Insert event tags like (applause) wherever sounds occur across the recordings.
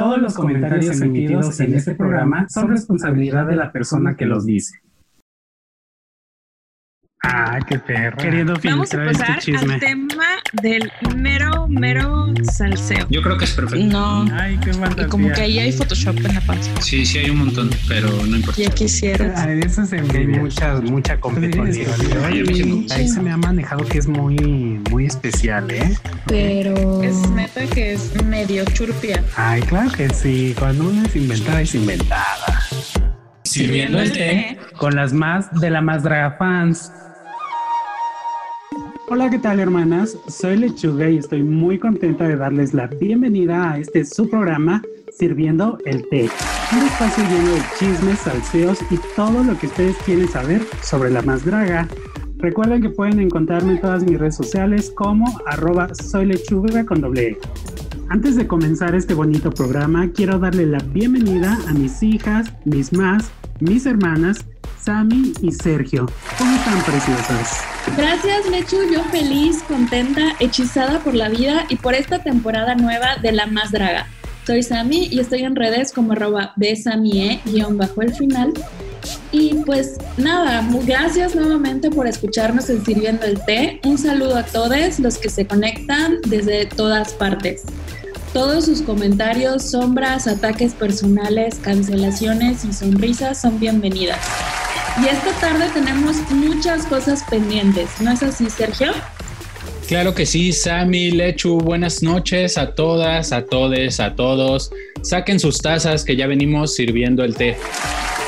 Todos los comentarios emitidos en este programa son responsabilidad de la persona que los dice. Ah, qué perro. Queriendo Vamos a filtrar este pasar chisme. al tema del mero, mero salseo. Yo creo que es perfecto. No. Ay, qué Y como que ahí hay Photoshop en la panza. Sí, sí hay un montón, pero no importa. Ya quisiera. Ah, eso es Hay envidia. mucha, mucha competencia. A. Ahí se me ha manejado que es muy, muy especial, ¿eh? Pero. Es neta que es medio churpia. Ay, claro que sí. Cuando uno es inventada, es inventada. Sirviendo el té. Con las más de la más draga fans. Hola, ¿qué tal hermanas? Soy Lechuga y estoy muy contenta de darles la bienvenida a este su programa Sirviendo el Té. Un espacio lleno de chismes, salseos y todo lo que ustedes quieren saber sobre la más draga. Recuerden que pueden encontrarme en todas mis redes sociales como arroba soy lechuga con doble E. Antes de comenzar este bonito programa, quiero darle la bienvenida a mis hijas, mis más, mis hermanas, Sami y Sergio. ¿Cómo están, preciosas? Gracias, Lechu. Yo feliz, contenta, hechizada por la vida y por esta temporada nueva de La Más Draga. Soy Sami y estoy en redes como arroba besamie, guion bajo el final. Y pues nada, gracias nuevamente por escucharnos en Sirviendo el Té. Un saludo a todos los que se conectan desde todas partes. Todos sus comentarios, sombras, ataques personales, cancelaciones y sonrisas son bienvenidas. Y esta tarde tenemos muchas cosas pendientes, ¿no es así, Sergio? Claro que sí, Sammy, Lechu, buenas noches a todas, a todes, a todos. Saquen sus tazas que ya venimos sirviendo el té.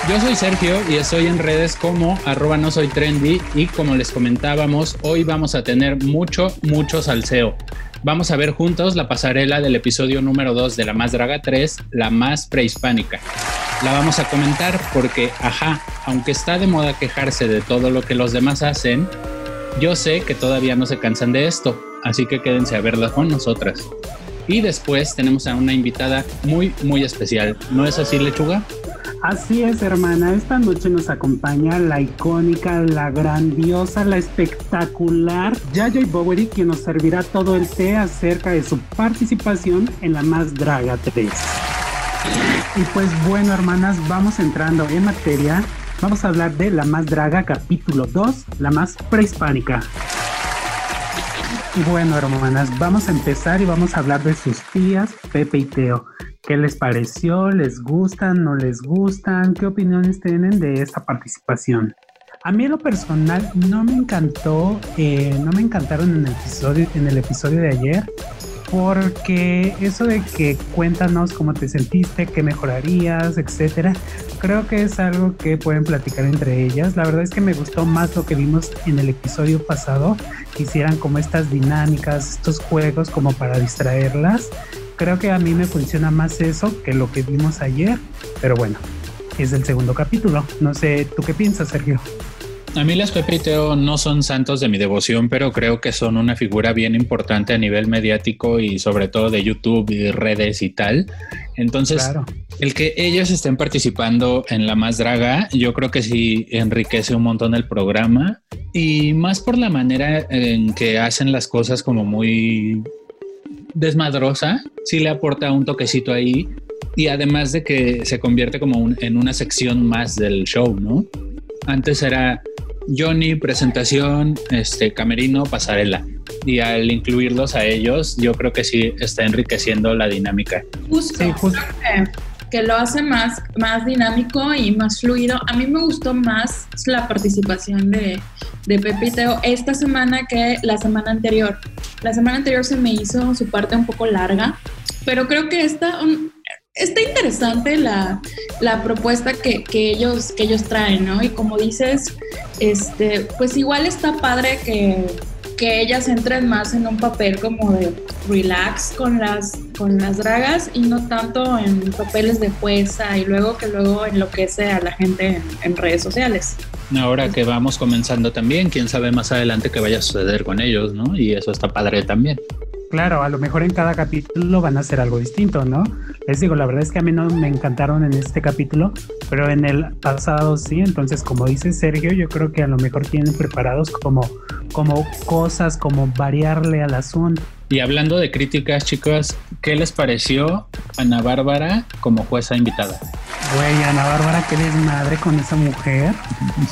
Yo soy Sergio y estoy en redes como arroba no soy trendy y como les comentábamos, hoy vamos a tener mucho, mucho salseo. Vamos a ver juntos la pasarela del episodio número 2 de La Más Draga 3, La Más Prehispánica. La vamos a comentar porque, ajá, aunque está de moda quejarse de todo lo que los demás hacen, yo sé que todavía no se cansan de esto, así que quédense a verla con nosotras. Y después tenemos a una invitada muy, muy especial. ¿No es así, Lechuga? Así es, hermana. Esta noche nos acompaña la icónica, la grandiosa, la espectacular Yayo Bowery, quien nos servirá todo el té acerca de su participación en la Más Draga 3. Y pues bueno, hermanas, vamos entrando en materia. Vamos a hablar de La Más Draga capítulo 2, La Más Prehispánica. Y bueno, hermanas, vamos a empezar y vamos a hablar de sus tías, Pepe y Teo. ¿Qué les pareció? ¿Les gustan? ¿No les gustan? ¿Qué opiniones tienen de esta participación? A mí en lo personal no me encantó, eh, no me encantaron en el episodio, en el episodio de ayer, porque eso de que cuéntanos cómo te sentiste, qué mejorarías, etcétera, creo que es algo que pueden platicar entre ellas. La verdad es que me gustó más lo que vimos en el episodio pasado, que hicieran como estas dinámicas, estos juegos como para distraerlas. Creo que a mí me funciona más eso que lo que vimos ayer, pero bueno, es el segundo capítulo. No sé, ¿tú qué piensas, Sergio? A mí las Pepe y Teo no son santos de mi devoción, pero creo que son una figura bien importante a nivel mediático y sobre todo de YouTube y de redes y tal. Entonces, Claro. el que ellos estén participando en La Más Draga, yo creo que sí enriquece un montón el programa y más por la manera en que hacen las cosas como muy desmadrosa, sí le aporta un toquecito ahí y además de que se convierte como un- en una sección más del show, ¿no? Antes era Johnny, presentación, este camerino, pasarela. Y al incluirlos a ellos, yo creo que sí está enriqueciendo la dinámica. Justo, Sí, justo. creo que, que lo hace más, más dinámico y más fluido. A mí me gustó más la participación de, de Pepe y Teo esta semana que la semana anterior. La semana anterior se me hizo su parte un poco larga, pero creo que esta... Está interesante la, la propuesta que, que ellos, que ellos traen, ¿no? Y como dices, este, pues igual está padre que, que ellas entren más en un papel como de relax con las, con las dragas y no tanto en papeles de jueza y luego que luego enloquece a la gente en, en redes sociales. Ahora que vamos comenzando también, quién sabe más adelante qué vaya a suceder con ellos, ¿no? Y eso está padre también. Claro, a lo mejor en cada capítulo van a hacer algo distinto, ¿no? Les digo, la verdad es que a mí no me encantaron en este capítulo, pero en el pasado sí. Entonces, como dice Sergio, yo creo que a lo mejor tienen preparados como, como cosas, como variarle al asunto Y hablando de críticas, chicos, ¿qué les pareció Ana Bárbara como jueza invitada? Güey, Ana Bárbara, qué desmadre con esa mujer.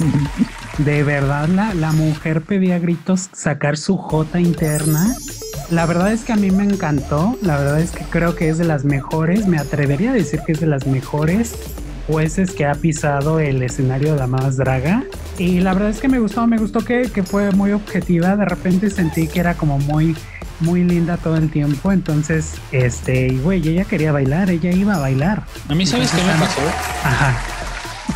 (laughs) De verdad, la, la mujer pedía gritos sacar su jota interna. La verdad es que a mí me encantó. La verdad es que creo que es de las mejores. Me atrevería a decir que es de las mejores jueces que ha pisado el escenario de la más draga. Y la verdad es que me gustó, me gustó que, que fue muy objetiva. De repente sentí que era como muy, muy linda todo el tiempo. Entonces, este, y güey, ella quería bailar, ella iba a bailar. A mí, ¿sabes qué me pasó? Ajá.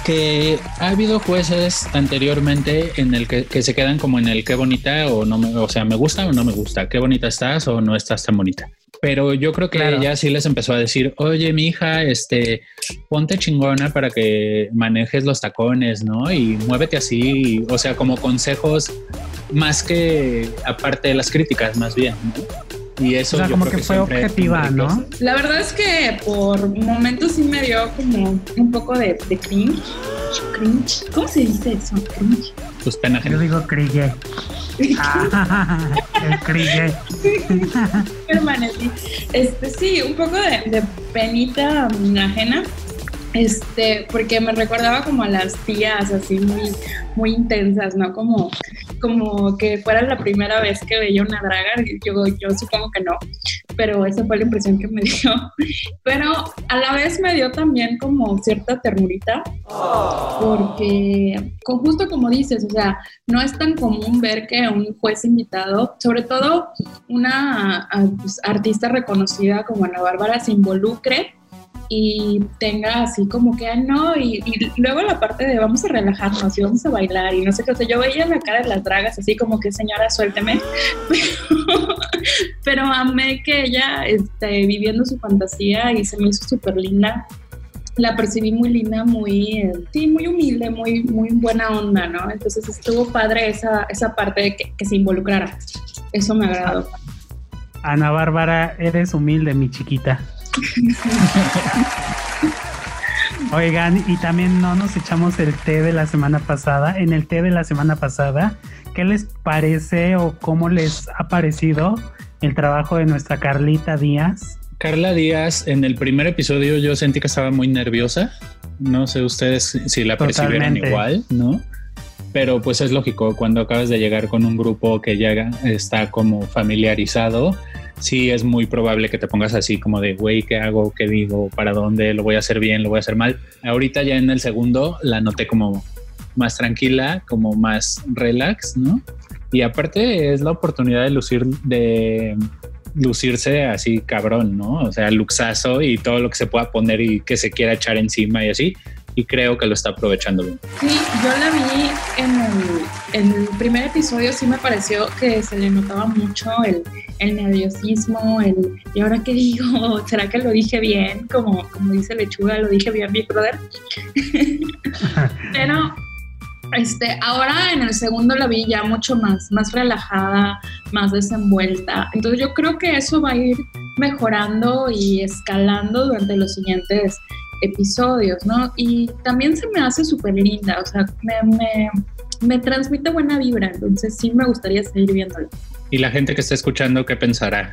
Que ha habido jueces anteriormente en el que, que, se quedan como en el qué bonita o no me, o sea, me gusta o no me gusta, qué bonita estás o no estás tan bonita. Pero yo creo que claro. ella sí les empezó a decir, oye, mi hija, este, ponte chingona para que manejes los tacones, ¿no? Y muévete así, o sea, como consejos más que aparte de las críticas, más bien, ¿no? Y eso o sea, como que, que, fue objetiva, ¿no? La verdad es que por momentos sí me dio como un poco de, de cringe. Cringe. ¿Cómo se dice eso? Cringe. Pues pena. Yo digo cringe. (laughs) ah, (laughs) el cringe. Permanecí. Este, sí, un poco de, de penita ajena. Este, porque me recordaba como a las tías así muy, muy intensas, ¿no? Como, como que fuera la primera vez que veía una draga, yo, yo supongo que no, pero esa fue la impresión que me (laughs) dio. Pero a la vez me dio también como cierta ternurita, porque justo como dices, o sea, no es tan común ver que un juez invitado, sobre todo una pues, artista reconocida como Ana Bárbara, se involucre y tenga así como que, no, y, y, luego la parte de vamos a relajarnos y vamos a bailar y no sé qué, o sea, yo veía la cara de las dragas así como que, señora, suélteme, pero, (laughs) pero amé que ella esté viviendo su fantasía y se me hizo súper linda. La percibí muy linda, muy, sí, muy humilde, muy, muy buena onda, ¿no? Entonces estuvo padre esa, esa parte de que, que se involucrara. Eso me agradó. Ana Bárbara, eres humilde, mi chiquita. (laughs) Oigan, y también no nos echamos el té de la semana pasada. En el té de la semana pasada, ¿qué les parece o cómo les ha parecido el trabajo de nuestra Carlita Díaz? Carla Díaz, en el primer episodio yo sentí que estaba muy nerviosa. No sé ustedes si la percibieron igual, ¿no? Pero pues es lógico, cuando acabas de llegar con un grupo que ya está como familiarizado, sí es muy probable que te pongas así como de, güey, ¿qué hago? ¿Qué digo? ¿Para dónde? ¿Lo voy a hacer bien? ¿Lo voy a hacer mal? Ahorita ya en el segundo la noté como más tranquila, como más relax, ¿no? Y aparte es la oportunidad de lucir, de lucirse así cabrón, ¿no? O sea, luxazo y todo lo que se pueda poner y que se quiera echar encima y así. Y creo que lo está aprovechando bien. Sí, yo la vi en el, en el primer episodio, sí me pareció que se le notaba mucho el, el nerviosismo, el ¿y ahora qué digo? (laughs) ¿Será que lo dije bien? Como, como dice Lechuga, lo dije bien, Big Brother. (laughs) Pero este, ahora en el segundo la vi ya mucho más, más relajada, más desenvuelta. Entonces yo creo que eso va a ir mejorando y escalando durante los siguientes episodios, ¿no? Y también se me hace súper linda, o sea, me, me, me transmite buena vibra, entonces sí me gustaría seguir viéndolo. ¿Y la gente que está escuchando qué pensará?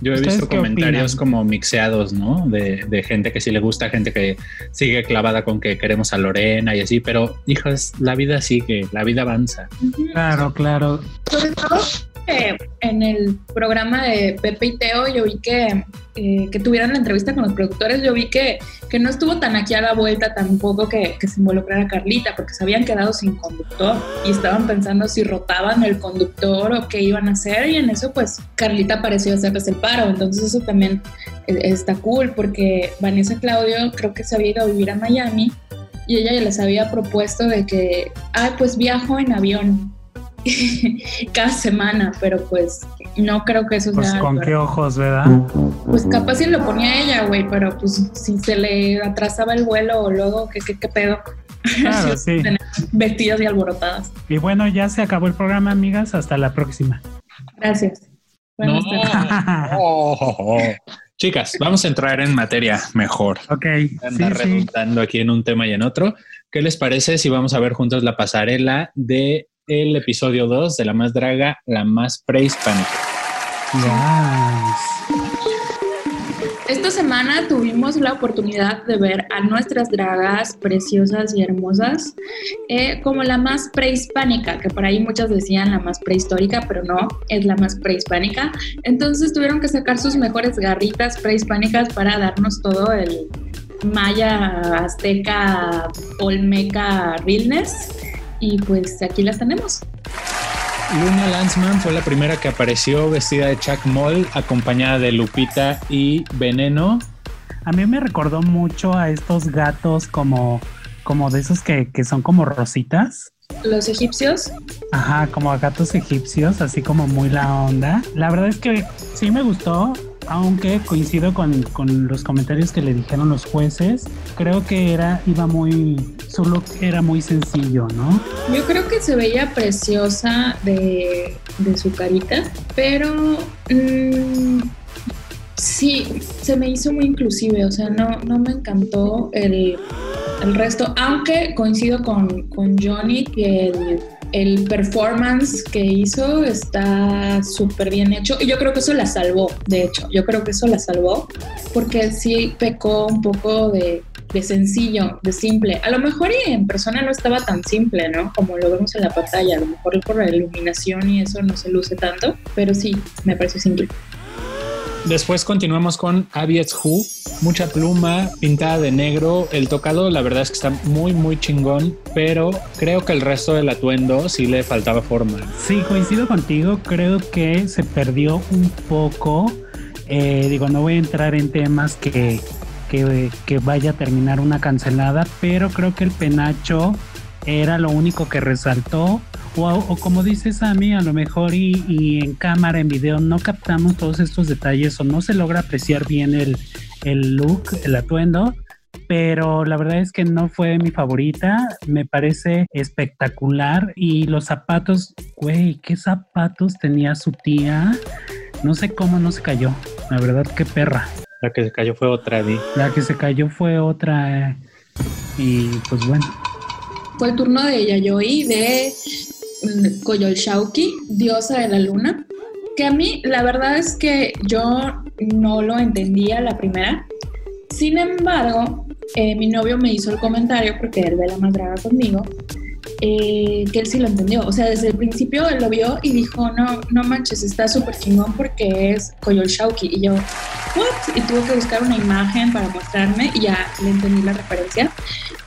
Yo he visto comentarios opinan? como mixeados, ¿no? De, de, gente que sí le gusta, gente que sigue clavada con que queremos a Lorena y así, pero hijos, la vida sigue, la vida avanza. Claro, claro. Sobre todo eh, en el programa de Pepe y Teo, yo vi que, eh, que tuvieron la entrevista con los productores, yo vi que, que no estuvo tan aquí a la vuelta tampoco que, que se involucrara Carlita, porque se habían quedado sin conductor y estaban pensando si rotaban el conductor o qué iban a hacer, y en eso, pues Carlita pareció hacerles el paro. Entonces, eso también eh, está cool, porque Vanessa Claudio creo que se había ido a vivir a Miami y ella ya les había propuesto de que, ah, pues viajo en avión (laughs) cada semana, pero pues no creo que eso pues sea. con qué ojos, ¿verdad? Pues capaz si lo ponía ella, güey, pero pues si se le atrasaba el vuelo o luego, ¿qué, qué, qué pedo? (laughs) Claro, sí. Vestidas y alborotadas. Y bueno, ya se acabó el programa, amigas. Hasta la próxima. Gracias. No. (laughs) oh, oh, oh. Chicas, vamos a entrar en materia mejor. Ok. Andar sí, redundando sí. aquí en un tema y en otro. ¿Qué les parece si vamos a ver juntos la pasarela de el episodio 2 de La Más Draga, La Más Prehispánica. Esta semana tuvimos la oportunidad de ver a nuestras dragas preciosas y hermosas eh, como la más prehispánica, que por ahí muchas decían la más prehistórica, pero no, es la más prehispánica. Entonces tuvieron que sacar sus mejores garritas prehispánicas para darnos todo el maya, azteca, olmeca, realness. Y pues aquí las tenemos. Luna Lanzman fue la primera que apareció vestida de Chuck Moll, acompañada de Lupita y Veneno. A mí me recordó mucho a estos gatos como, como de esos que, que son como rositas. Los egipcios. Ajá, como a gatos egipcios, así como muy la onda. La verdad es que sí me gustó aunque coincido con, con, los comentarios que le dijeron los jueces, creo que era, iba muy, solo era muy sencillo, ¿no? Yo creo que se veía preciosa de, de su carita, pero mmm, sí, se me hizo muy inclusive, o sea, no, no me encantó el, el resto, aunque coincido con, con Johnny que el el performance que hizo está súper bien hecho y yo creo que eso la salvó, de hecho, yo creo que eso la salvó porque sí pecó un poco de, de sencillo, de simple. A lo mejor en persona no estaba tan simple, ¿no? Como lo vemos en la pantalla, a lo mejor por la iluminación y eso no se luce tanto, pero sí, me pareció simple. Después continuamos con Aviets Who, mucha pluma, pintada de negro. El tocado, la verdad es que está muy, muy chingón, pero creo que el resto del atuendo sí le faltaba forma. Sí, coincido contigo. Creo que se perdió un poco. Eh, digo, no voy a entrar en temas que, que vaya a terminar una cancelada, pero creo que el penacho era lo único que resaltó o, como dice Sammy, a lo mejor y, en cámara, en video, no captamos todos estos detalles o no se logra apreciar bien el, el look, el atuendo, pero la verdad es que no fue mi favorita, me parece espectacular y los zapatos, güey, ¿qué zapatos tenía su tía? No sé cómo no se cayó, la verdad, qué perra. La que se cayó fue otra, Di. La que se cayó fue otra, eh, y pues bueno. Fue el turno de Yayoi de Koyolshauki, diosa de la luna, que a mí la verdad es que yo no lo entendía la primera. Sin embargo, eh, mi novio me hizo el comentario, porque él ve la más conmigo, eh, que él sí lo entendió. O sea, desde el principio él lo vio y dijo, no, no manches, está súper chingón porque es Koyolshauki. Y yo, ¿what? Y tuve que buscar una imagen para mostrarme y ya le entendí la referencia.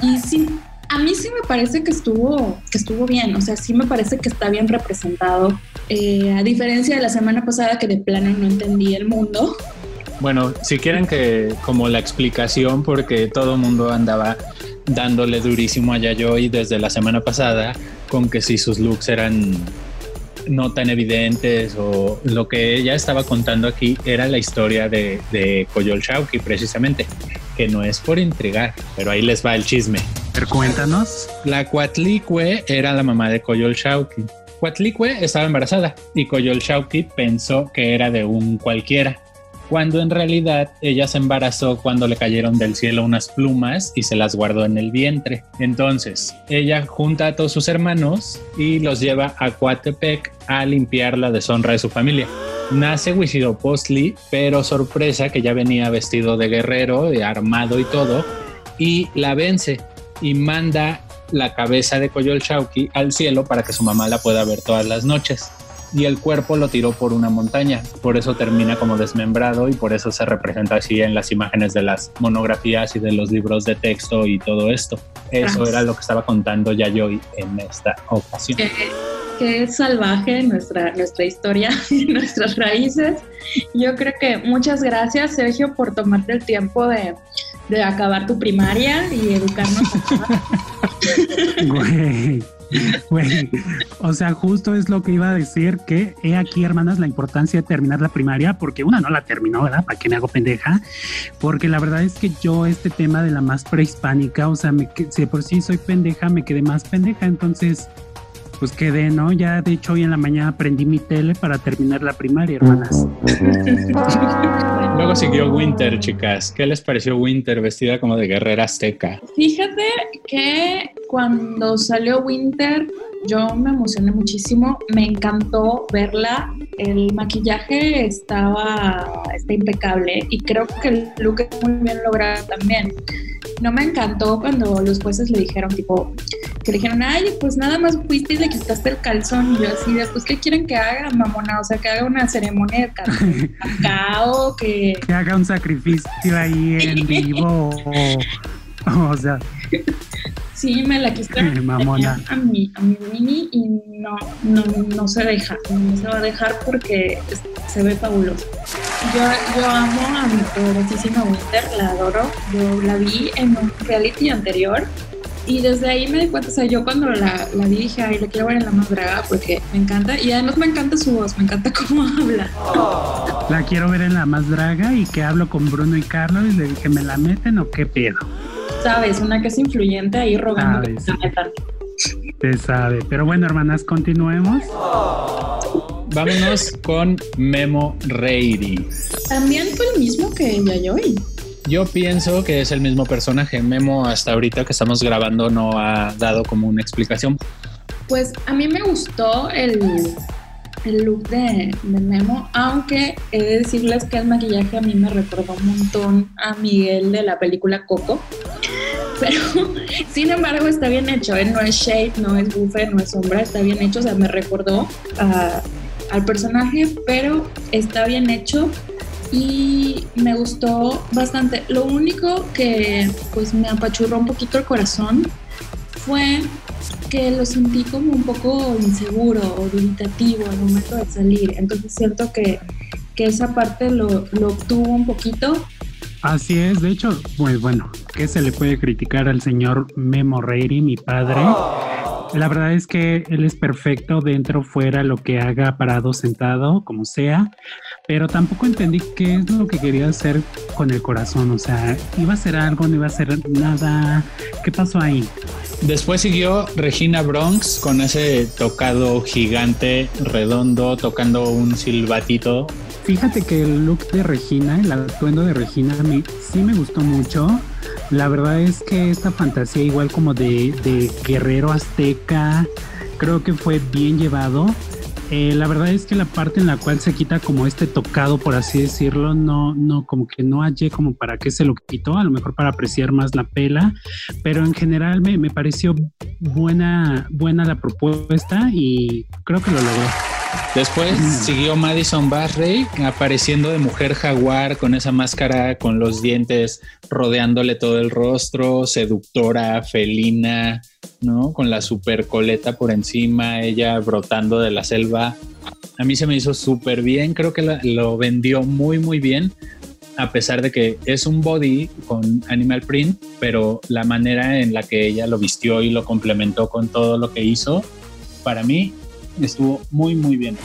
Y sí, a mí sí me parece que estuvo, que estuvo bien, o sea, sí me parece que está bien representado, eh, a diferencia de la semana pasada que de plano no entendí el mundo. Bueno, si quieren que como la explicación, porque todo el mundo andaba dándole durísimo a Yayoi desde la semana pasada, con que si sus looks eran no tan evidentes o lo que ella estaba contando aquí era la historia de, de Koyol precisamente, que no es por intrigar, pero ahí les va el chisme. Cuéntanos. La Cuatlicue era la mamá de Koyol Shauki. Estaba embarazada y Koyol Shauki pensó que era de un cualquiera cuando en realidad ella se embarazó cuando le cayeron del cielo unas plumas y se las guardó en el vientre. Entonces, ella junta a todos sus hermanos y los lleva a Coatepec a limpiar la deshonra de su familia. Nace Huitzilopochtli, pero sorpresa que ya venía vestido de guerrero, de armado y todo, y la vence y manda la cabeza de Coyol Chauqui al cielo para que su mamá la pueda ver todas las noches y el cuerpo lo tiró por una montaña. Por eso termina como desmembrado y por eso se representa así en las imágenes de las monografías y de los libros de texto y todo esto. Eso era lo que estaba contando ya yo en esta ocasión. Qué, salvaje nuestra, nuestra historia (laughs) y nuestras raíces. Yo creo que muchas gracias, Sergio, por tomarte el tiempo de, de acabar tu primaria y educarnos. (laughs) o sea, justo es lo que iba a decir, que he aquí, hermanas, la importancia de terminar la primaria, porque una no la terminó, ¿verdad? ¿Para qué me hago pendeja? Porque la verdad es que yo este tema de la más prehispánica, o sea, me, si por sí soy pendeja, me quedé más pendeja, entonces pues quedé, ¿no? Ya de hecho hoy en la mañana aprendí mi tele para terminar la primaria, hermanas. Luego siguió Winter, chicas. ¿Qué les pareció Winter vestida como de guerrera azteca? Fíjate que cuando salió Winter yo me emocioné muchísimo, me encantó verla, el maquillaje estaba está impecable y creo que el look es muy bien logrado también. No me encantó cuando los jueces le dijeron, tipo, que le dijeron, ay, pues nada más fuiste y le quitaste el calzón. Y yo así, después, ¿qué quieren que haga, mamona? O sea, que haga una ceremonia de cacao, que... (laughs) Que haga un sacrificio ahí en vivo. o, sea... Sí, me la quise (laughs) mamona. a mi, a mi Winnie y no, no, no se deja, no se va a dejar porque se ve fabuloso. Yo, yo amo a mi poderosísima Winter, la adoro. Yo la vi en un reality anterior y desde ahí me di cuenta, o sea, yo cuando la, la vi dije, ay, la quiero ver en la más draga porque me encanta y además me encanta su voz, me encanta (laughs) cómo habla. La quiero ver en la más draga y que hablo con Bruno y Carlos y le dije, ¿me la meten o qué pedo? Sabes, una que es influyente ahí rogando que se metan. Se sabe. Pero bueno, hermanas, continuemos. Vámonos con Memo Reiri. También fue el mismo que Yayoi. Yo pienso que es el mismo personaje. Memo hasta ahorita que estamos grabando no ha dado como una explicación. Pues a mí me gustó el, el look de, Memo, aunque he de decirles que el maquillaje a mí me recordó un montón a Miguel de la película Coco. (laughs) Pero, sin embargo, está bien hecho. ¿eh? No es shade, no es buffet, no es sombra, está bien hecho. O sea, me recordó al personaje, pero está bien hecho y me gustó bastante. Lo único que pues me apachurró un poquito el corazón fue que lo sentí como un poco inseguro o dubitativo al momento de salir. Entonces siento que, que esa parte lo, lo obtuvo un poquito. Así es, de hecho, pues bueno, ¿qué se le puede criticar al señor Memo Reiri, mi padre? La verdad es que él es perfecto dentro, fuera, lo que haga, parado, sentado, como sea, pero tampoco entendí qué es lo que quería hacer con el corazón, o sea, iba a hacer algo, no iba a hacer nada, ¿qué pasó ahí? Después siguió Regina Bronx con ese tocado gigante, redondo, tocando un silbatito. Fíjate que el look de Regina, el atuendo de Regina, a mí sí me gustó mucho la verdad es que esta fantasía igual como de, guerrero azteca, creo que fue bien llevado. Eh, la verdad es que la parte en la cual se quita como este tocado, por así decirlo, no, no, como que no hallé como para qué se lo quitó, a lo mejor para apreciar más la pela, pero en general me, me pareció buena, buena la propuesta y creo que lo logró. Después siguió Madison Barrey apareciendo de mujer jaguar con esa máscara con los dientes rodeándole todo el rostro, seductora, felina, ¿no? Con la super coleta por encima, ella brotando de la selva. A mí se me hizo súper bien, creo que lo vendió muy, muy bien, a pesar de que es un body con animal print, pero la manera en la que ella lo vistió y lo complementó con todo lo que hizo, para mí estuvo muy, muy bien.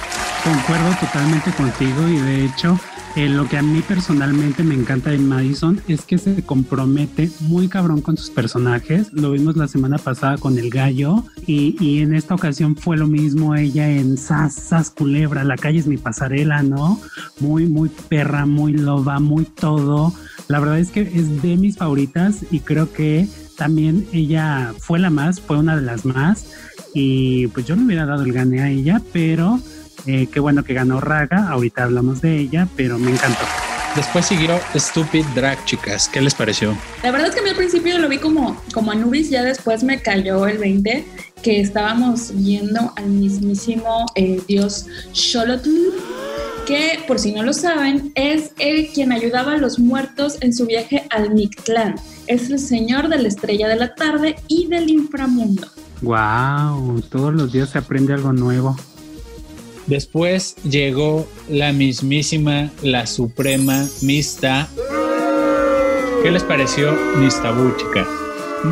Concuerdo totalmente contigo y de hecho eh, lo que a mí personalmente me encanta de Madison es que se compromete muy cabrón con sus personajes. Lo vimos la semana pasada con el gallo y, y en esta ocasión fue lo mismo ella en Sas, Culebra, la calle es mi pasarela, ¿no? Muy, muy perra, muy loba, muy todo. La verdad es que es de mis favoritas y creo que también ella fue la más, fue una de las más y pues yo no hubiera dado el gane a ella, pero eh, qué bueno que ganó Raga, ahorita hablamos de ella, pero me encantó. Después siguió Stupid Drag, chicas. ¿Qué les pareció? La verdad es que a mí al principio lo vi como, como Anubis, ya después me cayó el 20, que estábamos viendo al mismísimo eh, dios Xolotl, que por si no lo saben, es el quien ayudaba a los muertos en su viaje al Mictlán. Es el señor de la estrella de la tarde y del inframundo. Wow, todos los días se aprende algo nuevo. Después llegó la mismísima, la suprema Mista. ¿Qué les pareció Mista chicas?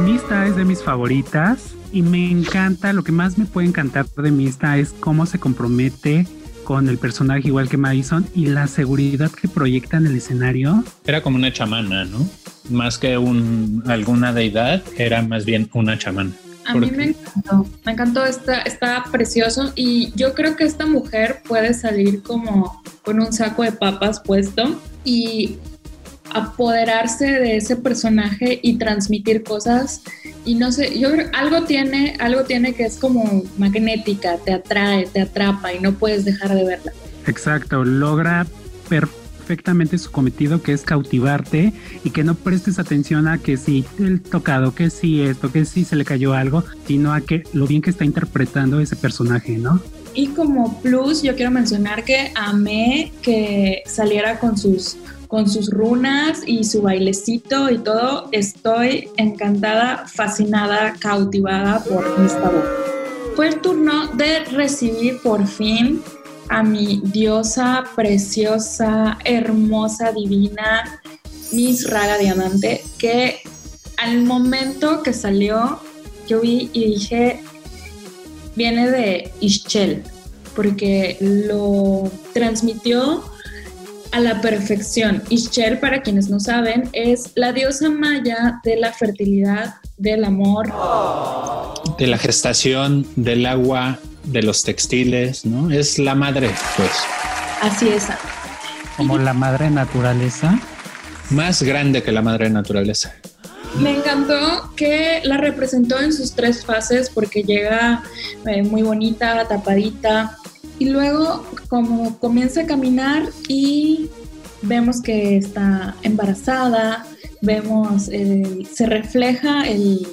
Mista es de mis favoritas y me encanta, lo que más me puede encantar de Mista es cómo se compromete con el personaje igual que Madison y la seguridad que proyecta en el escenario. Era como una chamana, ¿no? Más que un, alguna deidad, era más bien una chamana. A mí me encantó, me encantó, está, está precioso y yo creo que esta mujer puede salir como con un saco de papas puesto y apoderarse de ese personaje y transmitir cosas y no sé, yo creo algo tiene, algo tiene que es como magnética, te atrae, te atrapa y no puedes dejar de verla. Exacto, logra perfectamente su cometido que es cautivarte y que no prestes atención a que si el tocado, que si esto, que si se le cayó algo, sino a que lo bien que está interpretando ese personaje, ¿no? Y como plus, yo quiero mencionar que amé que saliera con sus con sus runas y su bailecito y todo, estoy encantada, fascinada, cautivada por esta voz. Fue el turno de recibir por fin a mi diosa preciosa, hermosa, divina, Miss Raga Diamante, que al momento que salió, yo vi y dije, viene de Ischel, porque lo transmitió a la perfección. Ischel, para quienes no saben, es la diosa maya de la fertilidad, del amor. De la gestación, del agua, de los textiles, ¿no? Es la madre, pues. Así es. Como la madre naturaleza. Más grande que la madre naturaleza. Me encantó que la representó en sus tres fases porque llega eh, muy bonita, tapadita, y luego como comienza a caminar y vemos que está embarazada, vemos, eh, se refleja el,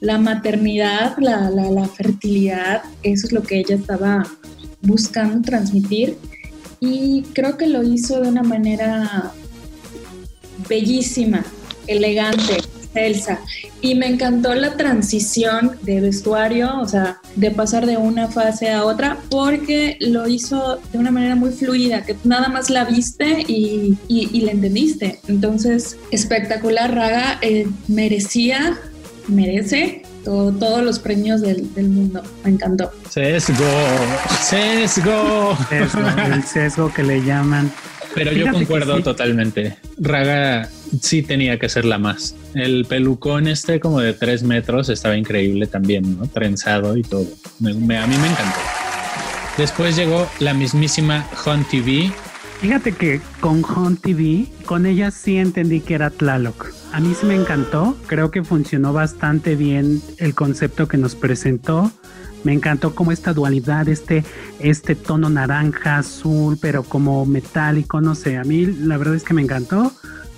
la maternidad, la, la, la, fertilidad, eso es lo que ella estaba buscando transmitir y creo que lo hizo de una manera bellísima, elegante. Elsa. Y me encantó la transición de vestuario, o sea, de pasar de una fase a otra, porque lo hizo de una manera muy fluida, que nada más la viste y, y, la entendiste. Entonces, espectacular, Raga, eh, merecía, merece todos los premios del, del, mundo. Me encantó. Sesgo, sesgo. el sesgo que le llaman. Pero yo concuerdo totalmente. Raga sí tenía que ser la más. El pelucón este como de tres metros estaba increíble también, ¿no? Trenzado y todo. a mí me encantó. Después llegó la mismísima Hunt TV. Fíjate que con Hunt TV, con ella sí entendí que era Tlaloc. A mí sí me encantó. Creo que funcionó bastante bien el concepto que nos presentó. Me encantó como esta dualidad, este, este tono naranja, azul, pero como metálico, no sé. A mí la verdad es que me encantó.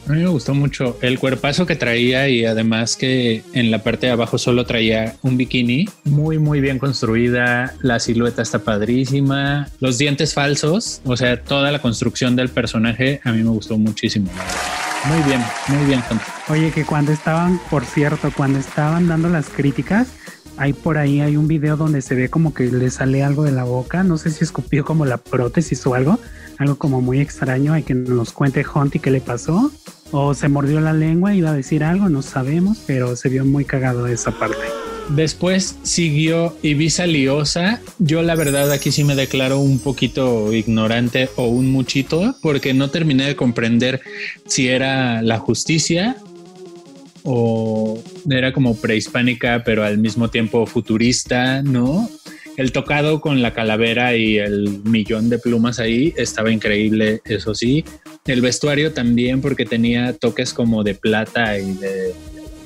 A mí me gustó mucho el cuerpazo que traía y además que en la parte de abajo solo traía un bikini muy muy bien construida, la silueta está padrísima, los dientes falsos, o sea, toda la construcción del personaje a mí me gustó muchísimo. Muy bien, muy bien. Oye, que cuando estaban, por cierto, cuando estaban dando las críticas, hay por ahí hay un video donde se ve como que le sale algo de la boca, no sé si escupió como la prótesis o algo, algo como muy extraño, hay que nos cuente Hunty qué le pasó, o se mordió la lengua iba a decir algo, no sabemos, pero se vio muy cagado esa parte. Después siguió Ibiza Liosa. Yo la verdad aquí sí me declaro un poquito ignorante o un muchito porque no terminé de comprender si era la justicia o era como prehispánica, pero al mismo tiempo futurista, ¿no? El tocado con la calavera y el millón de plumas ahí estaba increíble, eso sí. El vestuario también, porque tenía toques como de plata y de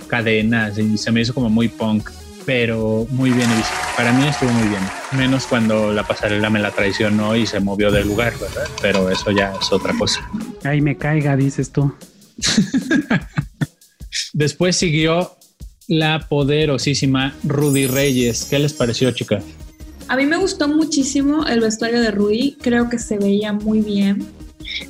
cadenas, y se me hizo como muy punk, pero muy bien visto. Para mí estuvo muy bien, menos cuando la pasarela me la traicionó y se movió del lugar, ¿verdad? Pero eso ya es otra cosa. Ay, me caiga, dices tú. (laughs) Después siguió la poderosísima Rudy Reyes. ¿Qué les pareció, chica? A mí me gustó muchísimo el vestuario de Rudy, creo que se veía muy bien.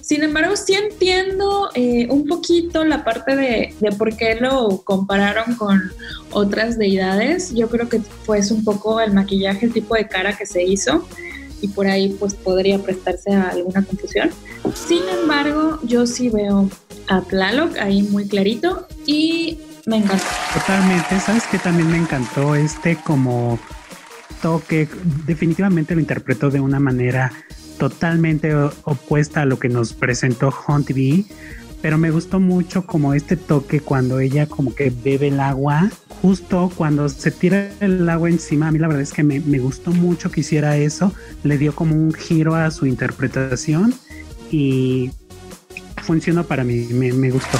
Sin embargo, sí entiendo eh, un poquito la parte de, de, por qué lo compararon con otras deidades. Yo creo que fue un poco el maquillaje, el tipo de cara que se hizo y por ahí pues podría prestarse a alguna confusión. Sin embargo, yo sí veo a Tlaloc ahí muy clarito y me encantó. Totalmente, sabes que también me encantó este como toque, definitivamente lo interpretó de una manera totalmente opuesta a lo que nos presentó Hunt pero me gustó mucho como este toque cuando ella como que bebe el agua, justo cuando se tira el agua encima, a mí la verdad es que me, me gustó mucho que hiciera eso, le dio como un giro a su interpretación y funcionó para mí, me, me gustó.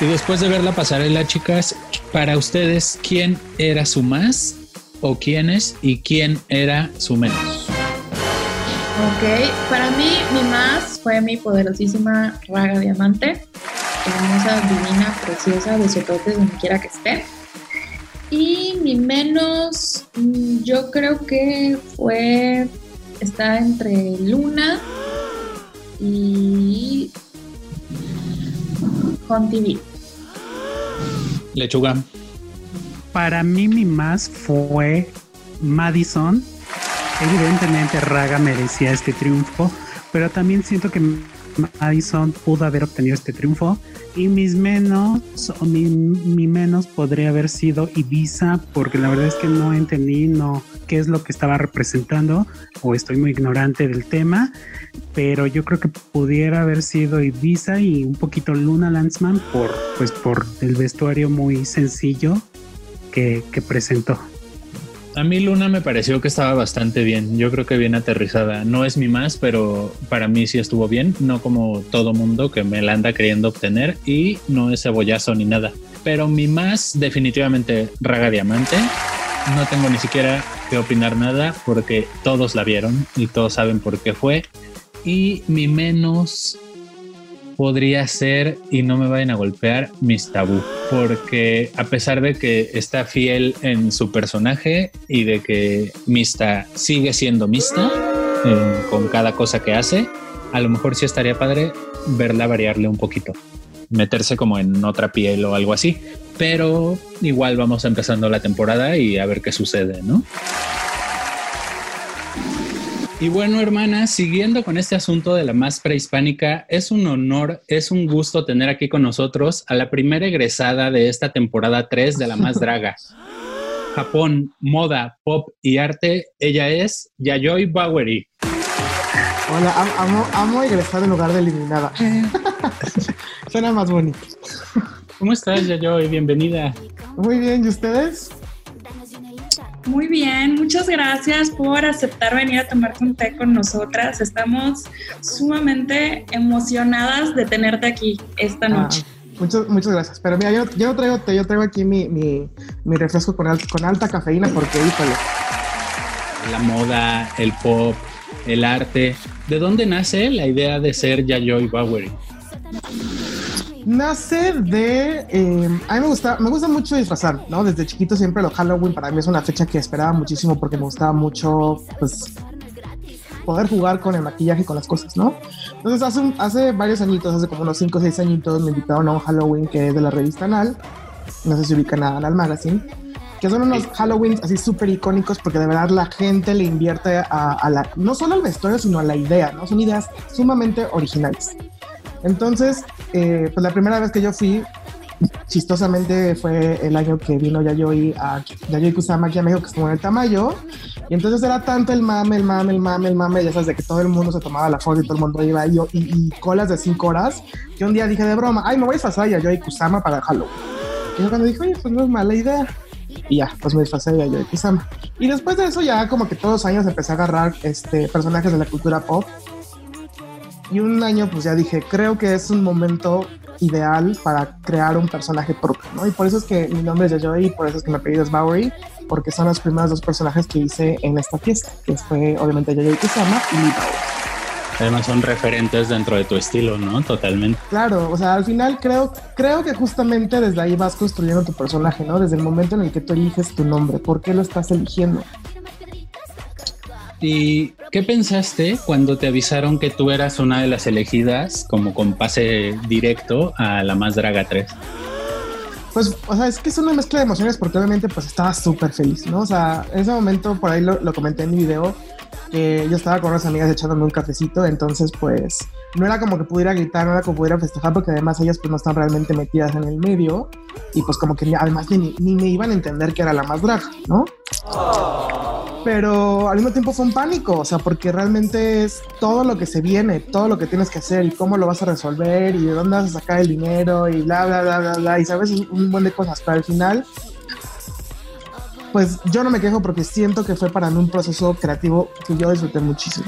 Y después de ver la pasarela, chicas, para ustedes, ¿quién era su más o quiénes y quién era su menos? Ok, para mí mi más fue mi poderosísima Raga Diamante, hermosa, divina, preciosa, besototes donde quiera que esté. Y mi menos, mm, yo creo que fue, está entre Luna y Con TV. Lechuga. Para mí mi más fue Madison. Evidentemente Raga merecía este triunfo, pero también siento que Madison pudo haber obtenido este triunfo y mis menos o mi, mi, menos podría haber sido Ibiza porque la verdad es que no entendí no qué es lo que estaba representando o estoy muy ignorante del tema pero yo creo que pudiera haber sido Ibiza y un poquito Luna Landsman por pues por el vestuario muy sencillo que, que presentó. A mí Luna me pareció que estaba bastante bien. Yo creo que bien aterrizada. No es mi más, pero para mí sí estuvo bien. No como todo mundo que me la anda queriendo obtener y no es cebollazo ni nada. Pero mi más definitivamente Raga Diamante. No tengo ni siquiera que opinar nada porque todos la vieron y todos saben por qué fue. Y mi menos podría ser, y no me vayan a golpear, mis tabú, porque a pesar de que está fiel en su personaje y de que Mista sigue siendo Mista eh, con cada cosa que hace, a lo mejor sí estaría padre verla variarle un poquito, meterse como en otra piel o algo así, pero igual vamos empezando la temporada y a ver qué sucede, ¿no? Y bueno, hermanas, siguiendo con este asunto de la más prehispánica, es un honor, es un gusto tener aquí con nosotros a la primera egresada de esta temporada 3 de la más draga. (laughs) Japón, moda, pop y arte, ella es Yayoi Bowery. Hola, amo, amo egresar en lugar de eliminada. (laughs) Suena más bonito. ¿Cómo estás, Yayoi? Bienvenida. Muy bien, ¿y ustedes? Muy bien, muchas gracias por aceptar venir a tomarte un té con nosotras. Estamos sumamente emocionadas de tenerte aquí esta noche. Ah, muchas, muchas gracias. Pero mira, yo, yo, no traigo té, yo traigo aquí mi, mi, mi refresco con, con alta cafeína porque, híjole. La moda, el pop, el arte. ¿De dónde nace la idea de ser Yayoi Bowery? Nace de. Eh, a mí me gusta, me gusta mucho disfrazar, ¿no? Desde chiquito siempre lo Halloween para mí es una fecha que esperaba muchísimo porque me gustaba mucho, pues, poder jugar con el maquillaje y con las cosas, ¿no? Entonces, hace, un, hace varios añitos, hace como unos 5 o 6 añitos, me invitaron a un Halloween que es de la revista Anal. No sé si ubican a Anal Magazine. Que son unos Halloweens así súper icónicos porque de verdad la gente le invierte a, a la, no solo al vestuario, sino a la idea, ¿no? Son ideas sumamente originales. Entonces, eh, pues la primera vez que yo fui, chistosamente fue el año que vino Yayoi a Yayoi Kusama aquí a México, que estuvo en el Tamayo. Y entonces era tanto el mame, el mame, el mame, el mame, ya sabes, de que todo el mundo se tomaba la foto y todo el mundo iba y, y, colas de cinco horas, que un día dije de broma, ay, me voy a disfrazar a Yayoi Kusama para Halloween. Y yo cuando dije, oye, pues no es mala idea. Y ya, pues me disfrazé de Yayoi Kusama. Y después de eso ya como que todos los años empecé a agarrar este, personajes de la cultura pop y un año pues ya dije, creo que es un momento ideal para crear un personaje propio, ¿no? Y por eso es que mi nombre es Yayoi y por eso es que mi apellido es Bowery, porque son los primeros dos personajes que hice en esta fiesta, que fue obviamente Yayoi Kusama y Bowery. Además son referentes dentro de tu estilo, ¿no? Totalmente. Claro, o sea, al final creo, creo que justamente desde ahí vas construyendo tu personaje, ¿no? Desde el momento en el que tú eliges tu nombre, ¿por qué lo estás eligiendo? ¿Y qué pensaste cuando te avisaron que tú eras una de las elegidas como con pase directo a la Más Draga 3? Pues, o sea, es que es una mezcla de emociones porque obviamente pues estaba súper feliz, ¿no? O sea, en ese momento por ahí lo, comenté en mi video, que yo estaba con unas amigas echándome un cafecito, entonces pues no era como que pudiera gritar, no era como que pudiera festejar, porque además ellas pues no están realmente metidas en el medio y pues como que además ni, ni me iban a entender que era la más drag, ¿no? Pero al mismo tiempo fue un pánico, o sea, porque realmente es todo lo que se viene, todo lo que tienes que hacer y cómo lo vas a resolver y de dónde vas a sacar el dinero y bla, bla, bla, bla, bla, y sabes, un buen de cosas, pero al final pues yo no me quejo porque siento que fue para mí un proceso creativo que yo disfruté muchísimo.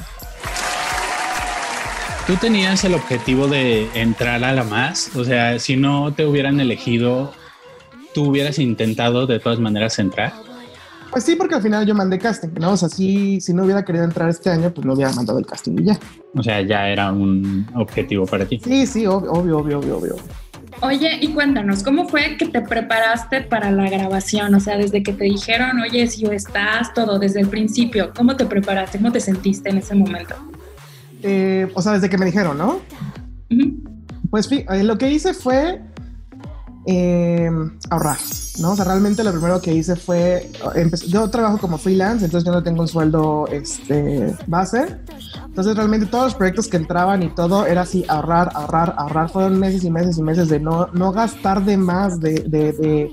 ¿Tú tenías el objetivo de entrar a la más? O sea, si no te hubieran elegido, ¿tú hubieras intentado de todas maneras entrar? Pues sí, porque al final yo mandé casting, ¿no? O sea, si no hubiera querido entrar este año, pues no hubiera mandado el casting y ya. O sea, ya era un objetivo para ti. Sí, sí, obvio, obvio, obvio, obvio. obvio. Oye, y cuéntanos, ¿cómo fue que te preparaste para la grabación? O sea, desde que te dijeron, oye, si estás, todo, desde el principio, ¿cómo te preparaste? ¿Cómo te sentiste en ese momento? Eh, o sea, desde que me dijeron, ¿no? Pues eh, lo que hice fue eh, ahorrar, ¿no? O sea, realmente lo primero que hice fue, yo trabajo como freelance, entonces yo no tengo un sueldo este, base, entonces realmente todos los proyectos que entraban y todo era así, ahorrar, ahorrar, ahorrar, fueron meses y meses y meses de no, no gastar de más, de, de, de